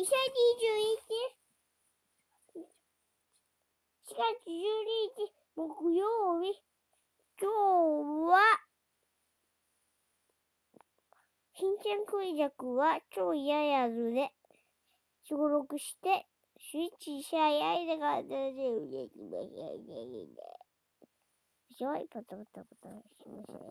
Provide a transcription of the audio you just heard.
2021 4月12日木曜日。今日は、新ちゃんクイジャクは超嫌やるで、登録して、スイッチしゃやいでが出てうれしいでで。しょい、パタパタパタしましょう。